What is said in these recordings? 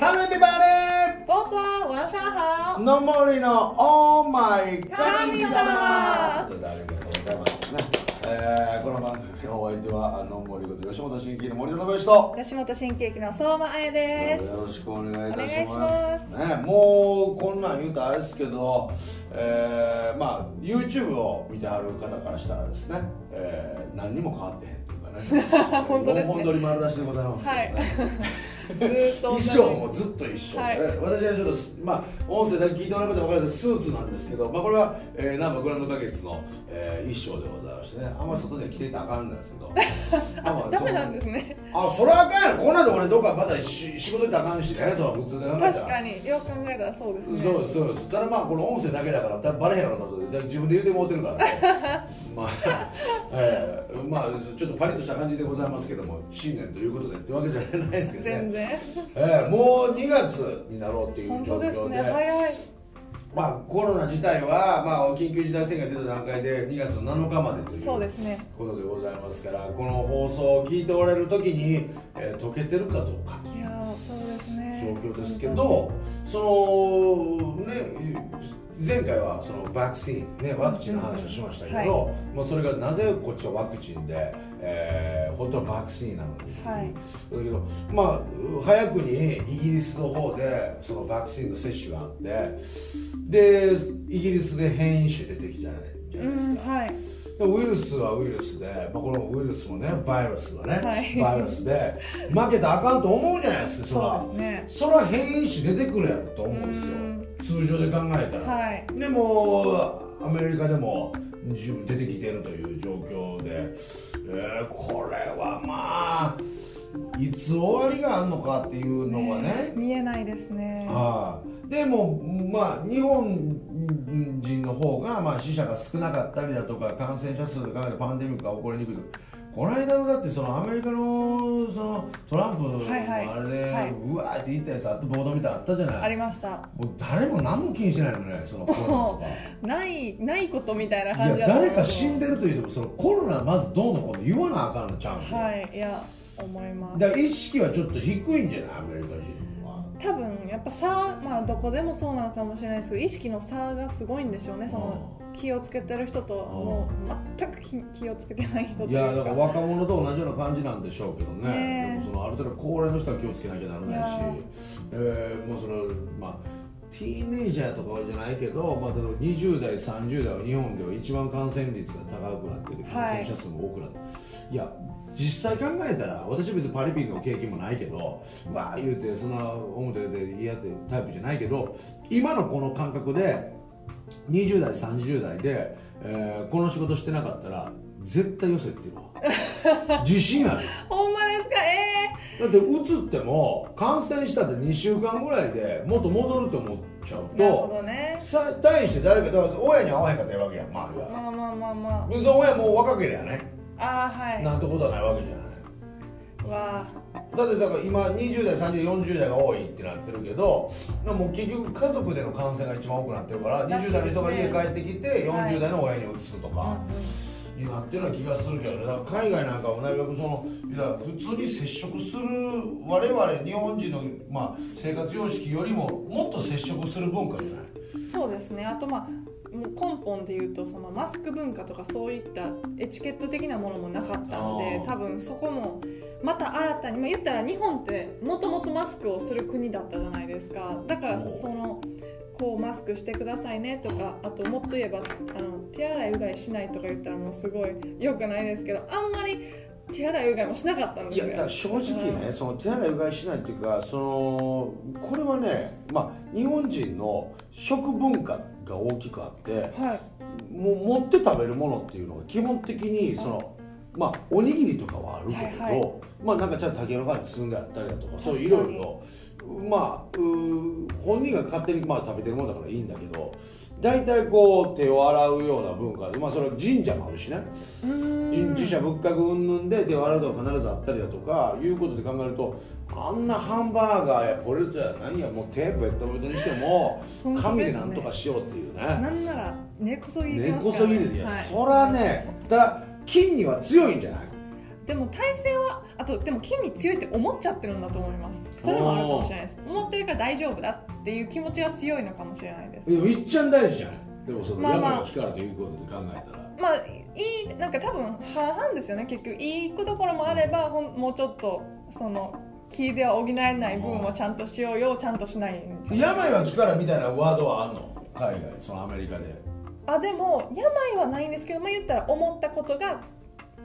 Hello everybody! ボスは晚上好。の森のオーマイ神神様様ということでありがとうございますね。えー、この番組のお相手はの森こと吉本新喜劇の森田信之と。吉本新喜劇の相馬あやです。よろしくお願いいたしお願いしま。ますすね、もうこんなん言うとあれですけど、えー、まあ YouTube を見てはる方からしたらですね、えー、何にも変わってへんね。本当ですね。4本撮り丸出しでございます。けどね。ずーっと同衣じ装もずっと一緒で、はい。私はちょっとまあ音声だけ聞いてもらう方は分かるんですけどスーツなんですけど、まあ、これは、えー、ナンバーグランド花月の、えー、衣装でございましてね。あんまり外で着ていたらあかんんですけど。あ まあダメなんですね。あそれはあかんやろ。こんなんで俺どっかまたし仕事行ったらあかんしね。それは普通で考えたら。確かによく考えたらそうですね。そうですそうです。ただまあこの音声だけだから多分バレへんやろなと。で自分で言うてもうてるからね。まあ、えーまあちょっとパリッとした感じでございますけども新年ということでってわけじゃないですけどね全然。えーもう2月になろうっていう本状況で当ですね。早い。まあ、コロナ自体は、まあ、緊急事態宣言が出た段階で2月の7日までというそうですね。ことでございますからこの放送を聞いておられる時に、えー解けてるかどうかといやーそうですね。状況ですけどそのね前回はそのワクチン、ね、ワクチンの話をしましたけど、はまあ、それがなぜこっちはワクチンで、えー本当はワクチンなのに、はい。だけどまあ早くにイギリスの方でそのワクチンの接種があってでイギリスで変異種出てきたじゃないじゃうないですか、んはい。でウイルスはウイルスで、まあ、このウイルスもねバイラスはね、はい。バイラスで負けたらあかんと思うじゃないですかそら。そうですね。そら変異種出てくるやろと思うんですよ。通常で考えたら、はい。でもアメリカでも出てきてるという状況で、えーこれはまあいつ終わりがあるのかっていうのはね見えないですね。はい、でも、まあ、日本人の方が、まあ、死者が少なかったりだとか感染者数で考えてパンデミックが起こりにくいとこの間のだってそのアメリカのそのトランプのあれで、はいうわーって言ったやつあってボードみたいあったじゃないありました。もう誰も何も気にしてないのねそのコロナ。ないないことみたいないや感じだと思う誰か死んでると言ってもそのコロナまずどうのこうの言わなあかんのちゃうんはいいや思います。だから意識はちょっと低いんじゃないアメリカ人は多分やっぱ差まあどこでもそうなのかもしれないですけど意識の差がすごいんでしょうね。その気をつけてる人ともう全く気気をつけてない人といやだから若者と同じような感じなんでしょうけどね。ねそのある程度高齢の人は気をつけなきゃならないしえーもうそのまあティーネイジャーとかじゃないけど、まあ、例えば20代30代は日本では一番感染率が高くなってる感染者数も多くなってる、い、や実際考えたら私は別にパリピの経験もないけどまあ言うてそんな表で嫌ってタイプじゃないけど今のこの感覚で20代30代で、えーこの仕事してなかったら絶対よせっていうわ 自信ある。ほんまですか？えだってうつっても感染したって2週間ぐらいでもっと戻ると思っちゃうえなるほとどね。さ対して誰かだから親に会わへんかったらええわけやん周りはまあまあまあまその親もう若ければねあはい。なんてことはないわけじゃない。わだってだから今20代30代40代が多いってなってるけどもう結局家族での感染が一番多くなってるかららしい20代の人が家帰ってきてはい。40代の親に移すとあ、か、になってるような気がするけどね。だから海外なんかもなるべくそのいや普通に接触する我々日本人の、まあ、生活様式よりももっと接触する文化じゃない。うんそうですね。あとまあもう根本で言うとそのマスク文化とかそういったエチケット的なものもなかったので多分そこもまた新たに、まあ、言ったら日本ってもともとマスクをする国だったじゃないですか。だからそのこうマスクしてくださいねとかあともっと言えばあの手洗いうがいしないとか言ったらもうすごい良くないですけどあんまり手洗いうがいもしなかったんですよ。いやだから正直ね、その手洗いうがいしないっていうかそのこれはね、まあ、日本人の食文化が大きくあってはい。もう持って食べるものっていうのが基本的にそのまあおにぎりとかはあるけれど、はいはい。まあなんかちゃんと竹の皮に包んであったりだとかそういろいろまあ本人が勝手にまあ食べてるものだからいいんだけど大体こう手を洗うような文化でまあそれは神社もあるしね。うーん自社仏閣云々で手を洗うとか必ずあったりだとかいうことで考えるとあんなハンバーガーやポテトや何やもう手ベッドベッドにしても本当紙でね。ですなんとかしようっていうね。なんなら根こそぎい根こそぎでいや、はい。そらねだ筋には強いんじゃない？でも体勢はあとでも筋に強いって思っちゃってるんだと思います。それもあるかもしれないです。思ってるから大丈夫だっていう気持ちが強いのかもしれないです。でもいっちゃん大事じゃない？でもそのまあまあ。病が光るということで考えたら、まあいいなんか多分半々ですよね結局。いいところもあればほんもうちょっとその気では補えない部分をちゃんとしようよちゃんとしない病は気からみたいなワードはあんの？海外そのアメリカで。あでも病はないんですけども言ったら思ったことが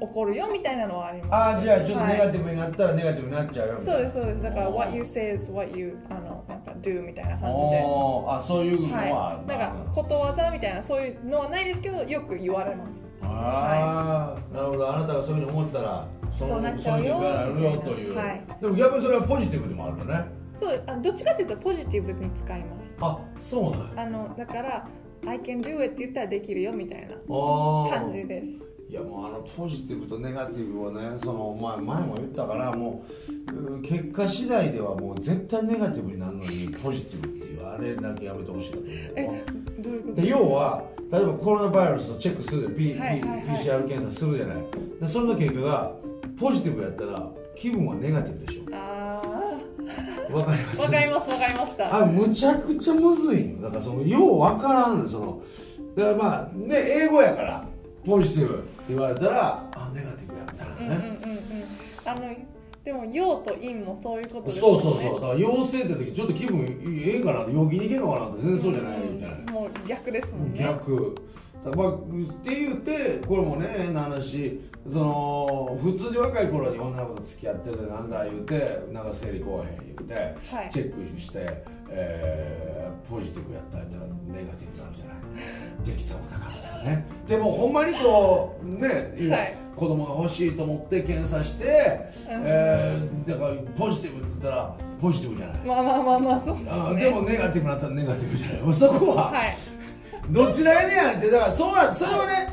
起こるよみたいなのはあります。ああじゃあちょっとはいネガティブになったらネガティブになっちゃうよみたいな。そうですそうです。だから what you say is what you あのなんか do みたいな感じで。あそういうのは、はい、なんかことわざみたいなそういうのはないですけどよく言われます。ああ、なるほどあなたがそういうふうに思ったらそそうなっちゃうよそういうのがあるよという、はい。でも逆にそれはポジティブでもあるよね。そう。あどっちかっていうとポジティブに使います。あそうなんや。あのだから I can do it って言ったらできるよみたいな感じですいやもうあのポジティブとネガティブをねその前前も言ったからもううん結果次第ではもう絶対ネガティブになるのにポジティブっていうあれだけやめてほしいなと思う。えどういうこと？で要は例えばコロナバイルスをチェックする。で、P はいはいはい。PCR 検査するじゃない。でその結果がポジティブやったら気分はネガティブでしあょわかります？あわかりますわかりました。あむちゃくちゃむずいんよ。だからそのようわからんその。だからまあね英語やからポジティブって言われたらあネガティブやみたいなうんうんうん。ね、うんあのでも陽と陰もそういうことですそうそうそう。だから陽性って時ちょっと気分ええんかな陽気にいけんのかなって全然そうじゃないみたいな、もう逆ですもんね。逆。まあって言ってこれもね変な話。その普通に若い頃に女の子と付き合っててなんだ言うてなんか生理こうへん言うて、はい。チェックして、えーポジティブやったらネガティブになるじゃない？できたもんだからだね。でもほんまにこうね、いやはい。子供が欲しいと思って検査して、うん。えーだからポジティブって言ったらポジティブじゃない、まあまあまあまあそうですね。あでもネガティブになったらネガティブじゃない。そこは、はい。どちらやねんやんってだからそうなんそれをね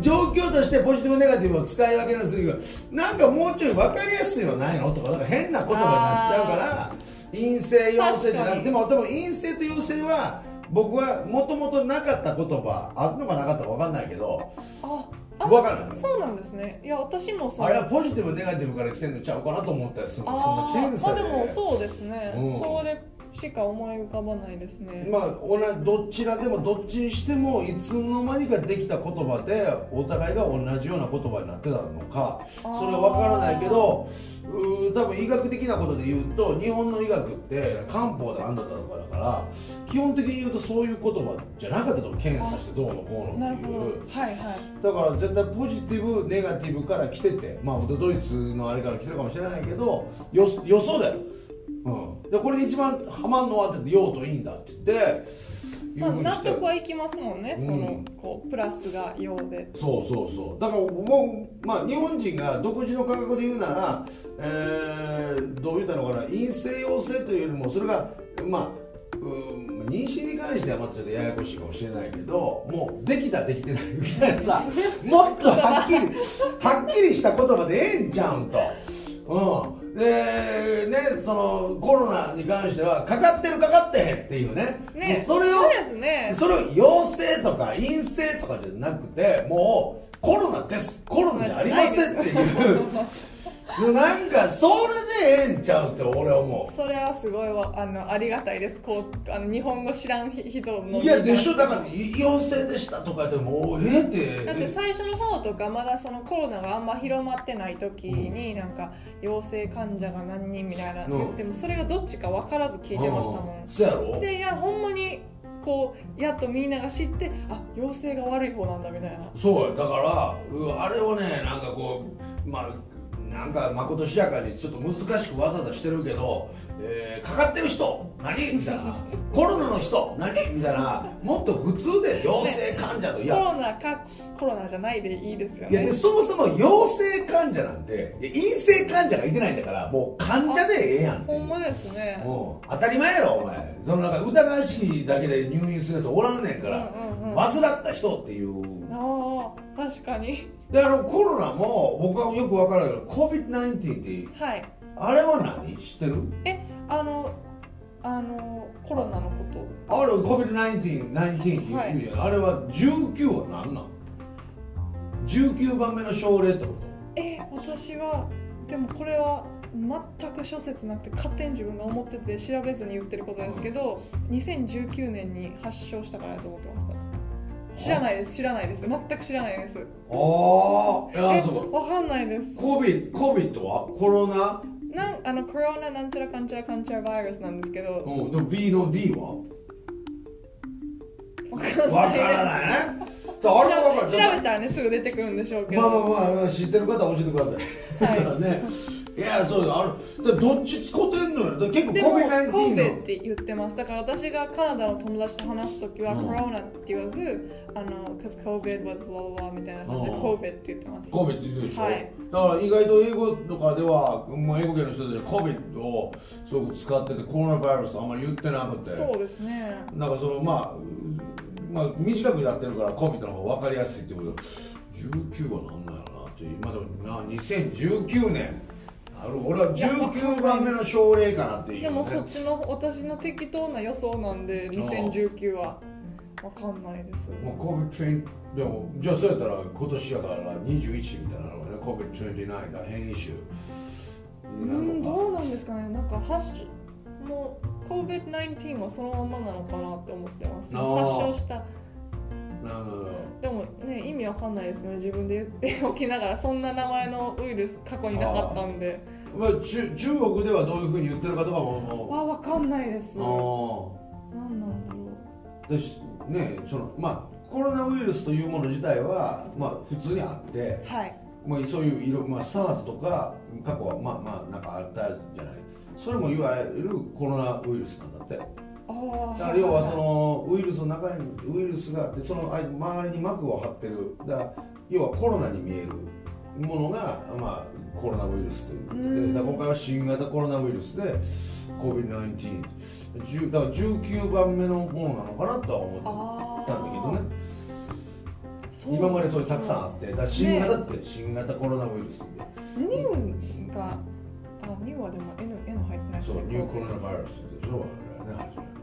状況としてポジティブネガティブを使い分けるんですけどなんかもうちょい分かりやすいのないのとかなんか変な言葉になっちゃうから陰性陽性じゃなくてでも多分陰性と陽性は僕はもともとなかった言葉あるのかなかったか分かんないけどああ分かんないそうなんですね。いや私もそう。あれはポジティブネガティブから来てんのちゃうかなと思ったりするそんな検査で、まあでもそうですね、うん。それしか思い浮かばないですね、まあ、どちらでもどっちにしてもいつの間にかできた言葉でお互いが同じような言葉になってたのかそれは分からないけどうー多分医学的なことで言うと日本の医学って漢方だなんだとかだから基本的に言うとそういう言葉じゃなかったと検査してどうのこうのっていう。はいはい。だから絶対ポジティブネガティブから来ててまあドイツのあれから来てるかもしれないけどよ予想だよ、うん、でこれに一番ハマんのはって陽と陰だって言ってまあ、納得はいきますもんね、うん。そのこうプラスが陽で。そうそうそう。だからもう、まあ、日本人が独自の感覚で言うなら、えーどう言ったのかな陰性陽性というよりもそれがまあうん妊娠に関してはまたちょっとややこしいかもしれないけどもうできたできてないみたいなさ もっとはっきりはっきりした言葉でええんちゃうんと。うん、でねそのコロナに関してはかかってるかかってへんっていうね。ね。それをそうですね。それを陽性とか陰性とかじゃなくてもうコロナです。コロナじゃありませんっていう なんかそれでええんちゃうって俺は思それはすごいわ。あのありがたいです。こうあの日本語知らん人のういやでしょ？だから陽性でしたとかでもうええってだって最初の方とかまだそのコロナがあんま広まってない時になんか陽性患者が何人みたいな。うん。言ってもそれがどっちか分からず聞いてましたもうん。そうやろ？んでいやほんまにこうやっとみんなが知ってあ陽性が悪い方なんだみたいな。そうや。だからあれをねなんかこうまあなんかまことしやかにちょっと難しくわざわざしてるけど、えーかかってる人。何みたいな。コロナの人。何みたいな。もっと普通で陽性患者と、いコやロナかコロナじゃないでいいですよね。いやでそもそも陽性患者なんて陰性患者がいてないんだからもう患者でええやんほんまですね。うん。当たり前やろお前。そのなんか疑わしきだけで入院するやつおらんねんから、うんうんうん。患った人っていう。ああ確かに。であのコロナも僕はよく分からないけど COVID-19 ってはい。あれは何？知ってる？えあのあのコロナのこと。あれ COVID-19 19って言うじゃん、あれは19は何なん？19番目の症例ってこえ私はでもこれは全く諸説なくて勝手に自分が思ってて調べずに言ってることですけど、2019年に発症したからやと思ってました。知らないです。知らないです。全く知らないです。ああいえやそうか。わかんないです。コビコビットは？コロナ？なんあのコロナなんちゃらかんちゃらかんちゃらバイラスなんですけど。うんでも B の D は？わからないね。あれはわかる調べたらねすぐ出てくるんでしょうけど、まあまあまあ知ってる方は教えてください。はい。だからね。いやそうだある。だどっち使ってんのよ。結構でも COVID-19 コーベの。って言ってますだから私がカナダの友達と話すときはうん。コロナって言わずあの cause COVID was blah blah みたいな感じでうん。コーベって言ってます。COVID って言うでしょ？はい。だから意外と英語とかではもう英語圏の人たちは COVID をすごく使っててコロナウイルスあんまり言ってなくて。そうですね。なんかそのまあまあ短くやってるから COVID の方が分かりやすいってこと。19は何なんやろなっていう。まあでもな2019年なる俺は19番目の症例かなっていう、ね、でもそっちの私の適当な予想なんで2019はわかんないです。もう COVID-19 でもじゃあそうやったら今年やから21みたいなのがね COVID-29 が変異種うんどうなんですかね。なんか発症もう COVID-19 はそのままなのかなって思ってます。発症したなるほど。でもね意味わかんないですね自分で言っておきながらそんな名前のウイルス過去になかったんで。まあ、中中国ではどういうふうに言ってるかとかももわわかんないです。う何あ。なんだろあでしねそのまあコロナウイルスというもの自体はまあ普通にあってうはい。まあ、そういう色、まあ、SARS とか過去はまあまあなんかあったじゃない。それもいわゆるコロナウイルスなんだってだから要はそのウイルスの中にウイルスがあってその周りに膜を張ってる。だから要はコロナに見えるものが、まあ、コロナウイルスということで。今回は新型コロナウイルスで COVID-19 10だから19番目のものなのかなとは思あったんだけどね。今までそういうたくさんあってだ新型って新型コロナウイルスで、ニューがあニューはでも N, N 入ってない。そうねニューコロナウイルスでしょ我々ね初め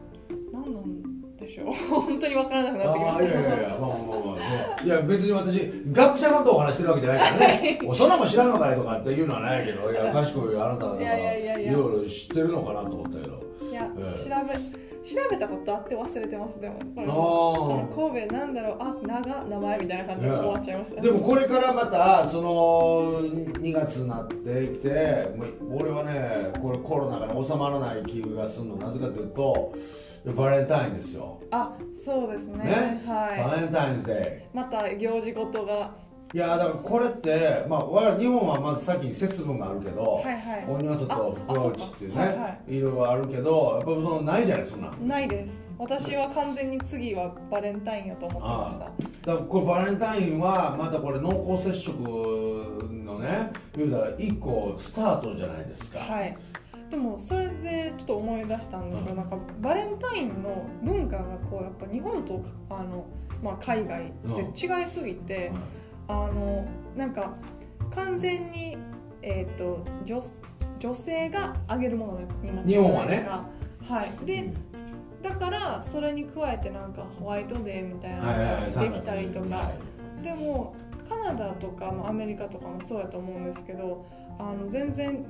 何なんでしょう。本当にわからなくなってきました。やいやいやまあまあまあまあいや別に私学者さんとお話してるわけじゃないからね。おそんなもん知らんのかいとかっていうのはないけどいや賢いあなただからいやいや。いろいろ知ってるのかなと思ったけど。いや、ええ。調べ調べたことあって忘れてますでも。これあの神戸なんだろう。あ長名前みたいな感じで終わっちゃいました。でもこれからまたその2月になってきてもう俺はねこれコロナが収まらない気がするの。なぜかというとバレンタインですよ。あそうですね。ね？バはレンタインズデいまた行事ごとが。ーいやだからこれってまあ我々日本はまず先に節分があるけど、はいはい。鬼は外福は内っていうね、はいはい。ろいろあるけどやっぱそのないじゃないそんなんないです。私は完全に次はバレンタインやと思ってました。だからこれバレンタインはまたこれ濃厚接触のね言うたら1個スタートじゃないですか、はいでもそれでちょっと思い出したんですけど、なんかバレンタインの文化がこうやっぱ日本とあの、まあ、海外って違いすぎて、あのなんか完全に、えー、と女女性があげるものになってるじゃないですか。はい、でだからそれに加えてなんかホワイトデーみたいなのができたりとか、はでもカナダとか、まあ、アメリカとかもそうやと思うんですけどあの全然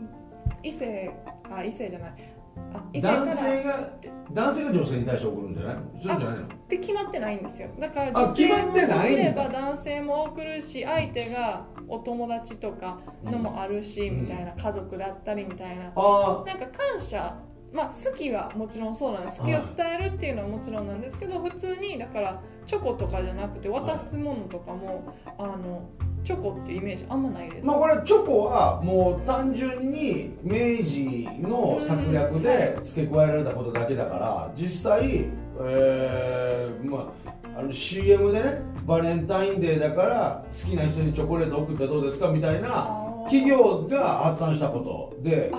異性あ異性じゃない。あ異い性から。男性が男性が女性に対して送るんじゃないそうじゃないの？って決まってないんですよ。だからあ女性も決まってないんだ。送れば男性も送るし相手がお友達とかのもあるし、うん。みたいな家族だったりみたいな、あなんか感謝まあ好きはもちろんそうなんです。好きを伝えるっていうのはもちろんなんですけど普通にだからチョコとかじゃなくて渡すものとかもあのチョコっていうイメージあんまないです、まあこれチョコはもう単純に明治の策略で付け加えられたことだけだから実際、えーまあ、あの CM でねバレンタインデーだから好きな人にチョコレート送ったらどうですかみたいな企業が発案したことで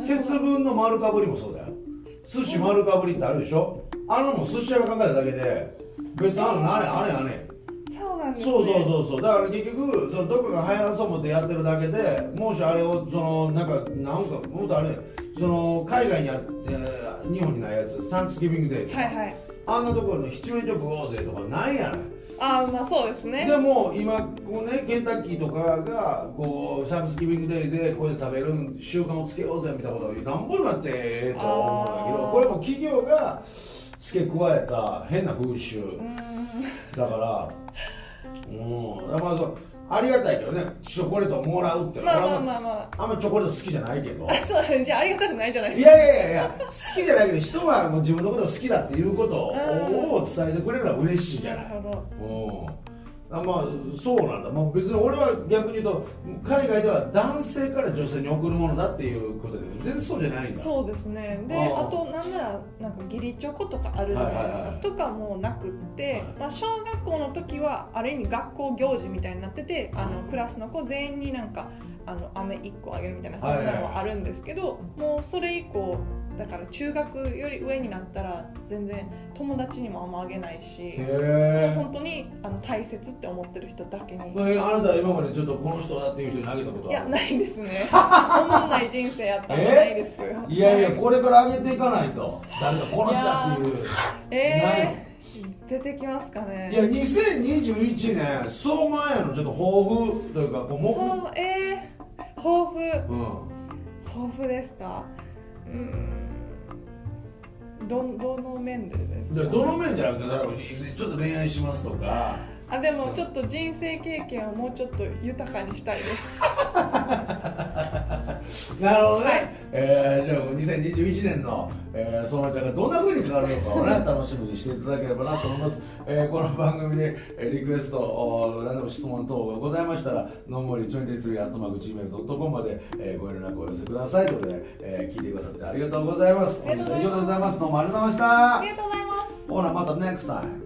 節分の丸かぶりもそうだよ。寿司丸かぶりってあるでしょ？あのも寿司屋が考えただけで別にあのあれあれあれ。そうなんです、ね、そうそうそうそう。だから結局そのどこかが流行らそう思ってやってるだけでもしあれをそのなんかなんかもっとあれその海外にあ、えー日本にないやつサンクスギビングデーとか、はいはい。あんなところの七面鳥食おうぜとかないやないああまあそうですね。でも今こうねケンタッキーとかがこうサービスギビングデイでこれで食べる習慣をつけようぜみたいなことを何本もやってええと思うんだけどこれも企業が付け加えた変な風習。だからうん。まあそうありがたいけどねチョコレートもらうってまあまあまあまあ。んまチョコレート好きじゃないけど。あ そうじゃあありがたくないじゃない。でいすかやいやいやいや好きじゃない。けど人はもう自分のことを好きだっていうことを伝えてくれるのは嬉しいじゃない？なるほど。うんあまあそうなんだ、まあ、別に俺は逆に言うと海外では男性から女性に送るものだっていうことで全然そうじゃないんだ。そうですね。であとなんならなんか義理チョコとかあるじゃないですか、とかもなくって、はい。まあ、小学校の時はある意味学校行事みたいになっててあのクラスの子全員になんかあの飴1個あげるみたいなそんなのはあるんですけど、もうそれ以降だから中学より上になったら全然友達にもあんまあげないし本当にあの大切って思ってる人だけに。えあなたは今までちょっとこの人だっていう人にあげたこといやないですね。思んない人生やったんでないです。いやいやこれからあげていかないと。誰かこの人だっていう。えー、出てきますかね。いや2021年そう前のちょっと抱負というかこう目そうえー、抱負。うん。抱負ですか？うーんどどの面でですか？でどの面じゃなくてちょっと恋愛しますとか。あでもちょっと人生経験をもうちょっと豊かにしたいです なるほどね、えーじゃあ2021年の、えー、そのちゃんがどんな風に変わるのかをね楽しみにしていただければなと思います、えーこの番組でえーリクエストお何でも質問等がございましたらのんもりちょいでつりアットマーク Gmail.com まで、えーご連絡をお寄せください。ということで、えー聞いてくださってありがとうございます。います。本日は以上でございます。どうもありがとうございましたありがとうございます。ほなまた next time